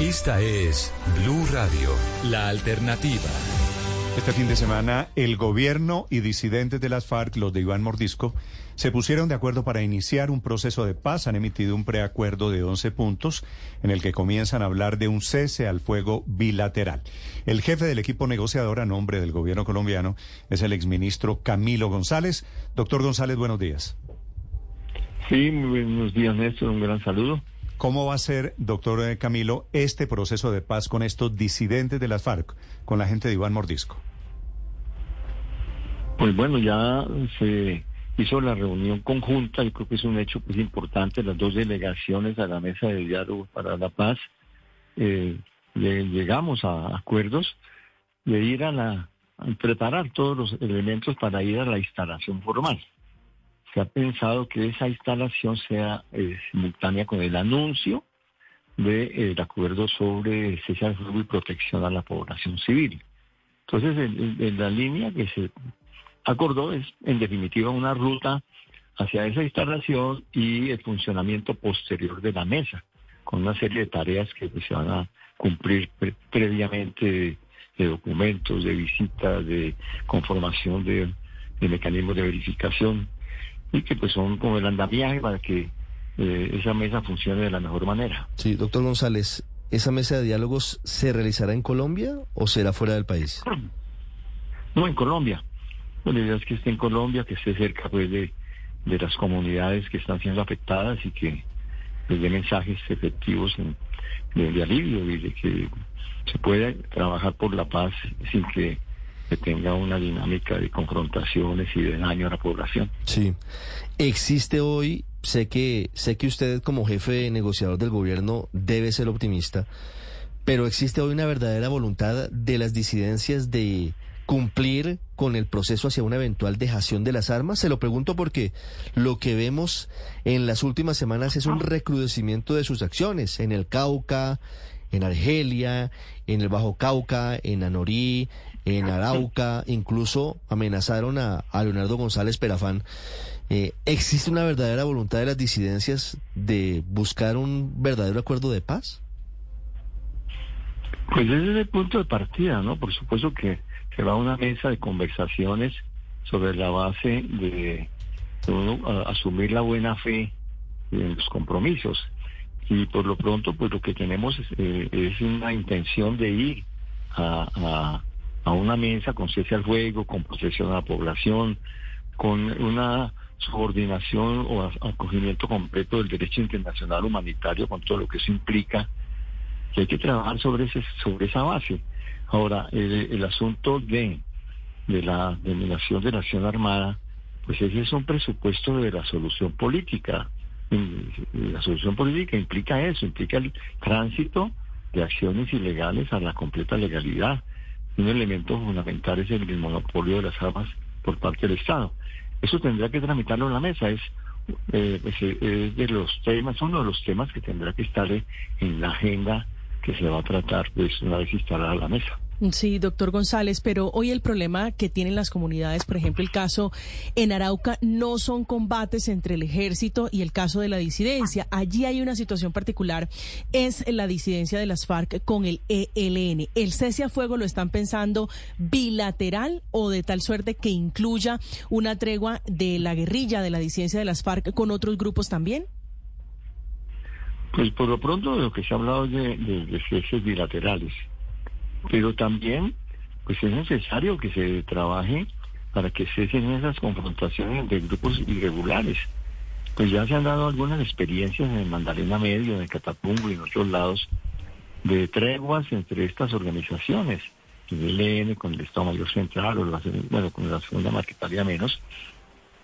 Esta es Blue Radio, la alternativa. Este fin de semana, el gobierno y disidentes de las FARC, los de Iván Mordisco, se pusieron de acuerdo para iniciar un proceso de paz. Han emitido un preacuerdo de 11 puntos en el que comienzan a hablar de un cese al fuego bilateral. El jefe del equipo negociador a nombre del gobierno colombiano es el exministro Camilo González. Doctor González, buenos días. Sí, muy buenos días, Néstor. Un gran saludo. ¿Cómo va a ser, doctor eh, Camilo, este proceso de paz con estos disidentes de las FARC, con la gente de Iván Mordisco? Pues bueno, ya se hizo la reunión conjunta, yo creo que es un hecho pues importante, las dos delegaciones a la mesa de diálogo para la paz, eh, llegamos a acuerdos de ir a la a preparar todos los elementos para ir a la instalación formal se ha pensado que esa instalación sea eh, simultánea con el anuncio del eh, acuerdo sobre cese al fuego y protección a la población civil. Entonces, en, la línea que se acordó es, en definitiva, una ruta hacia esa instalación y el funcionamiento posterior de la mesa, con una serie de tareas que pues, se van a cumplir previamente de, documentos, de visitas, de conformación de mecanismos de verificación y que pues son como el andamiaje para que eh, esa mesa funcione de la mejor manera. Sí, doctor González, ¿esa mesa de diálogos se realizará en Colombia o será fuera del país? No, en Colombia. la idea es que esté en Colombia, que esté cerca pues de, las comunidades que están siendo afectadas y que les pues, dé mensajes efectivos de alivio y de que se pueda trabajar por la paz sin que que tenga una dinámica de confrontaciones y de daño a la población. Sí. Existe hoy, sé que, sé que usted como jefe negociador del gobierno debe ser optimista, pero existe hoy una verdadera voluntad de las disidencias de cumplir con el proceso hacia una eventual dejación de las armas? Se lo pregunto porque lo que vemos en las últimas semanas es un recrudecimiento de sus acciones en el Cauca, en Argelia, en el Bajo Cauca, en Anorí, en Arauca, incluso amenazaron a, Leonardo González Perafán. Eh, ¿Existe una verdadera voluntad de las disidencias de buscar un verdadero acuerdo de paz? Pues ese es el punto de partida, ¿no? Por supuesto que se va a una mesa de conversaciones sobre la base de, asumir la buena fe en los compromisos. Y por lo pronto, pues lo que tenemos es, eh, una intención de ir a una mesa con cese al fuego, con protección a la población, con una subordinación o acogimiento completo del derecho internacional humanitario con todo lo que eso implica, que hay que trabajar sobre ese, sobre esa base. Ahora, el, asunto de, de la denominación de la acción armada, pues ese es un presupuesto de la solución política. La solución política implica eso, implica el tránsito de acciones ilegales a la completa legalidad un elemento fundamental es el, monopolio de las armas por parte del Estado. Eso tendrá que tramitarlo en la mesa, es, eh, pues, eh, es de los temas, uno de los temas que tendrá que estar en la agenda que se va a tratar pues una vez instalada la mesa. Sí, doctor González, pero hoy el problema que tienen las comunidades, por ejemplo, el caso en Arauca, no son combates entre el ejército y el caso de la disidencia. Allí hay una situación particular, es la disidencia de las FARC con el ELN. ¿El cese a fuego lo están pensando bilateral o de tal suerte que incluya una tregua de la guerrilla de la disidencia de las FARC con otros grupos también? Pues por lo pronto lo que se ha hablado de, de, de bilaterales pero también pues es necesario que se trabaje para que cesen esas confrontaciones de grupos irregulares. Pues ya se han dado algunas experiencias en el Mandarina Medio, en Catapungo y en otros lados de treguas entre estas organizaciones, el ELN con el Estado Mayor Central o la, bueno, con la Segunda Marquetaria menos,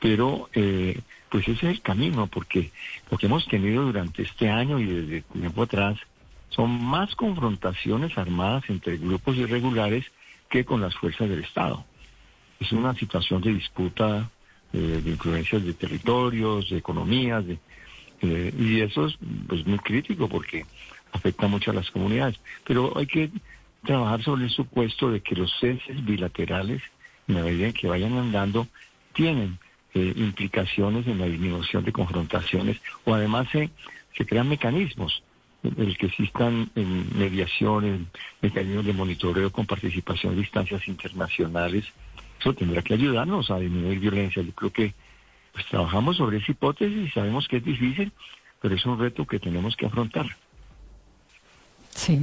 pero eh, pues ese es el camino, porque lo que hemos tenido durante este año y desde tiempo atrás son más confrontaciones armadas entre grupos irregulares que con las fuerzas del Estado. Es una situación de disputa eh, de influencias de territorios, de economías, eh, y eso es pues, muy crítico porque afecta mucho a las comunidades. Pero hay que trabajar sobre el supuesto de que los ceses bilaterales, en la medida en que vayan andando, tienen eh, implicaciones en la disminución de confrontaciones o además se crean mecanismos el que existan en mediación, en mecanismos de monitoreo con participación de instancias internacionales, eso tendrá que ayudarnos a disminuir violencia. Yo creo que pues trabajamos sobre esa hipótesis y sabemos que es difícil, pero es un reto que tenemos que afrontar. Sí.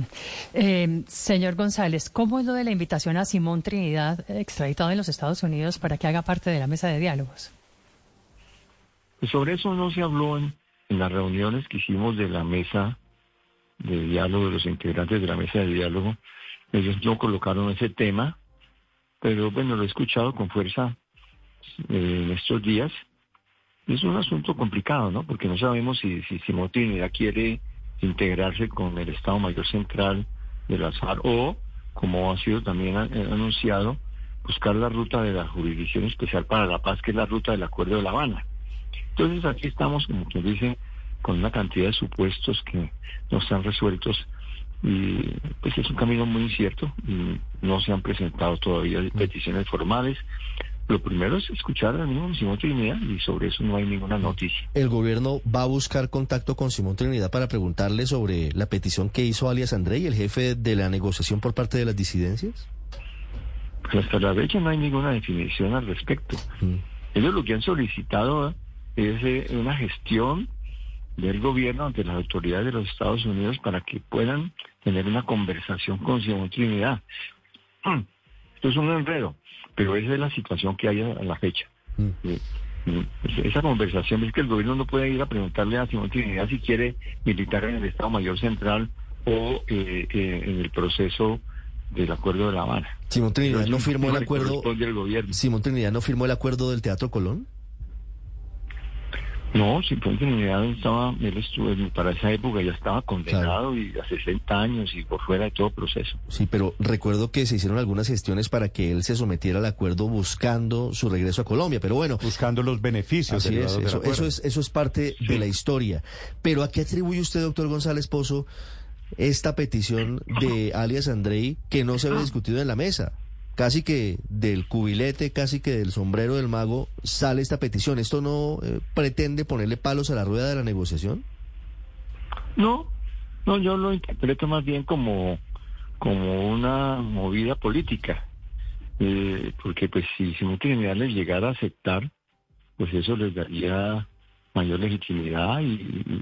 Eh, señor González, ¿cómo es lo de la invitación a Simón Trinidad, extraditado en los Estados Unidos, para que haga parte de la mesa de diálogos? Pues sobre eso no se habló en, en las reuniones que hicimos de la mesa de diálogo, de los integrantes de la mesa de diálogo. Ellos no colocaron ese tema, pero bueno, lo he escuchado con fuerza eh, en estos días. Es un asunto complicado, ¿no? Porque no sabemos si, si Simón Trinidad quiere integrarse con el Estado Mayor Central de la SAR o, como ha sido también eh, anunciado, buscar la ruta de la Jurisdicción Especial para la Paz, que es la ruta del Acuerdo de La Habana. Entonces aquí estamos, como quien dice, con una cantidad de supuestos que no están resueltos y pues es un camino muy incierto y no se han presentado todavía peticiones formales. Lo primero es escuchar al mismo Simón Trinidad y sobre eso no hay ninguna noticia. ¿El gobierno va a buscar contacto con Simón Trinidad para preguntarle sobre la petición que hizo alias André y el jefe de la negociación por parte de las disidencias? Pues hasta la fecha no hay ninguna definición al respecto. Mm. Ellos lo que han solicitado es eh, una gestión del gobierno ante las autoridades de los Estados Unidos para que puedan tener una conversación con Simón Trinidad. Esto es un enredo, pero esa es la situación que hay a la fecha. Mm. Eh, mm, Esa conversación es que el gobierno no puede ir a preguntarle a Simón Trinidad si quiere militar en el Estado Mayor Central o eh, eh, en el proceso del Acuerdo de La Habana. Simón Trinidad no firmó el acuerdo. Simón Trinidad no firmó el acuerdo del Teatro Colón. No, Simón Trinidad estaba, él estuvo, para esa época ya estaba condenado y a 60 años y por fuera de todo proceso. Sí, pero recuerdo que se hicieron algunas gestiones para que él se sometiera al acuerdo buscando su regreso a Colombia. Pero bueno, Buscando los beneficios Así es, eso, es, eso es parte de la historia. Pero ¿a qué atribuye usted, doctor González Pozo, esta petición de alias Andrei que no se había discutido en la mesa? Casi que del cubilete, casi que del sombrero del mago sale esta petición. ¿Esto no eh, pretende ponerle palos a la rueda de la negociación? No, no, yo lo interpreto más bien como, como una movida política. Eh, porque pues si Simón Trinidad les llegara a aceptar, pues eso les daría mayor legitimidad y,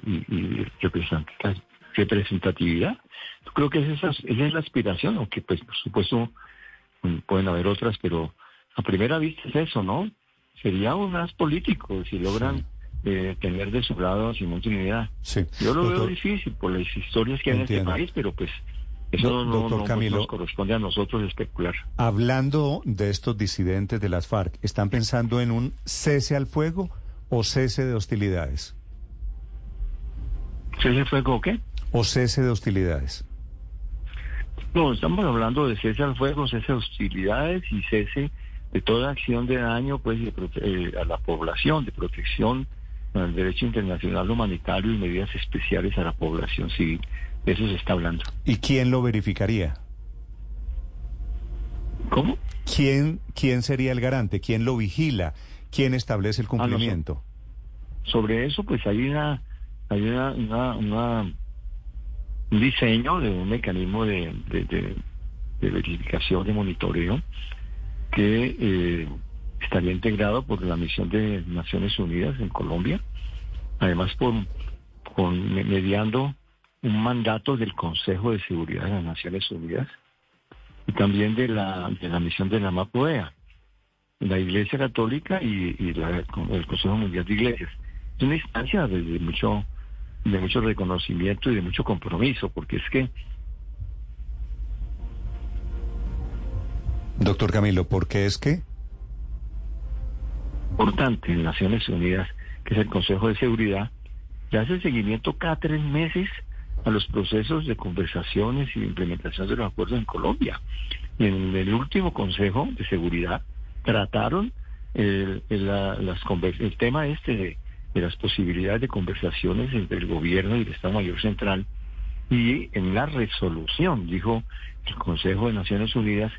y- y representa- representatividad. Creo que esa es, esa es la aspiración, aunque pues por supuesto pueden haber otras, pero a primera vista es eso, ¿no? Sería un más político si logran eh, tener de su lado a Simón Trinidad. Sí. Yo lo veo difícil por las historias que hay en este país, pero pues eso Do- no, doctor no- no Camilo. nos corresponde a nosotros especular. Hablando de estos disidentes de las FARC, ¿están pensando en un cese al fuego o cese de hostilidades? ¿Cese fuego o qué? ¿O cese de hostilidades? No, estamos hablando de cese al fuego, cese de hostilidades y cese de toda acción de daño pues de eh, a la población, de protección al derecho internacional humanitario y medidas especiales a la población civil. De eso se está hablando. ¿Y quién lo verificaría? ¿Cómo? ¿Quién, quién sería el garante? ¿Quién lo vigila? ¿Quién establece el Ah, no cumplimiento? sobre eso pues hay una hay una, una, una- un diseño de un mecanismo de, de, de- de verificación de monitoreo que eh, estaría integrado por la misión de Naciones Unidas en Colombia además por me- mediando un mandato del Consejo de Seguridad de las Naciones Unidas y también de la de la misión de la MAPOEA la Iglesia Católica y, y la- el Consejo Mundial de Iglesias. Es una instancia de, de mucho de mucho reconocimiento y de mucho compromiso, porque es que Doctor Camilo, ¿por qué es que? importante en Naciones Unidas, que es el Consejo de Seguridad, le hace seguimiento cada tres meses a los procesos de conversaciones y de implementación de los acuerdos en Colombia. Y en el último Consejo de Seguridad trataron el, el- la- las conver- el tema este de, de las posibilidades de conversaciones entre el gobierno y el Estado Mayor Central y en la resolución dijo el Consejo de Naciones Unidas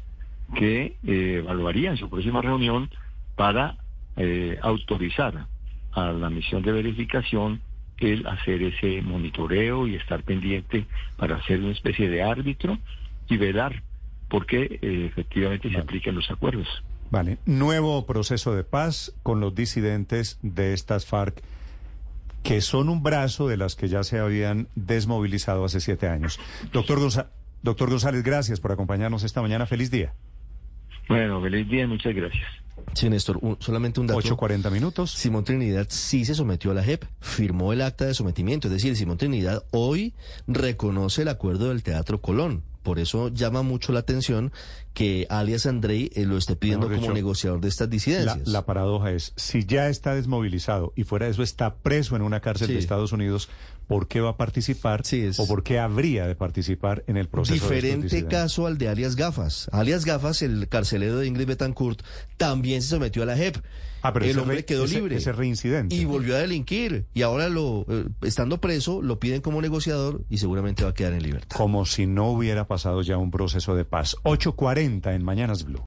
que eh, evaluaría en su próxima reunión para eh, autorizar a la misión de verificación él hacer ese monitoreo y estar pendiente para hacer una especie de árbitro y velar porque eh, efectivamente se apliquen los acuerdos. Vale, nuevo proceso de paz con los disidentes de estas FARC que son un brazo de las que ya se habían desmovilizado hace siete años. Doctor, Doctor González, gracias por acompañarnos esta mañana. Feliz día. Bueno, feliz día, muchas gracias. Sí, Néstor, solamente un dato. 8.40 minutos. Simón Trinidad sí se sometió a la JEP, firmó el acta de sometimiento. Es decir, Simón Trinidad hoy reconoce el acuerdo del Teatro Colón. Por eso llama mucho la atención que alias Andrei eh, lo esté pidiendo como negociador de estas disidencias. La, paradoja es, si ya está desmovilizado y fuera de eso está preso en una cárcel de Estados Unidos, ¿por qué va a participar o por qué habría de participar en el proceso? Diferente caso al de alias Gafas. Alias Gafas, el carcelero de Ingrid Betancourt, también se sometió a la JEP. Ah, pero el hombre quedó libre. Ese reincidente. Y volvió a delinquir. Y ahora, lo eh, estando preso, lo piden como negociador y seguramente va a quedar en libertad. Como si no hubiera pasado ya un proceso de paz. 8.40 en Mañanas Blue.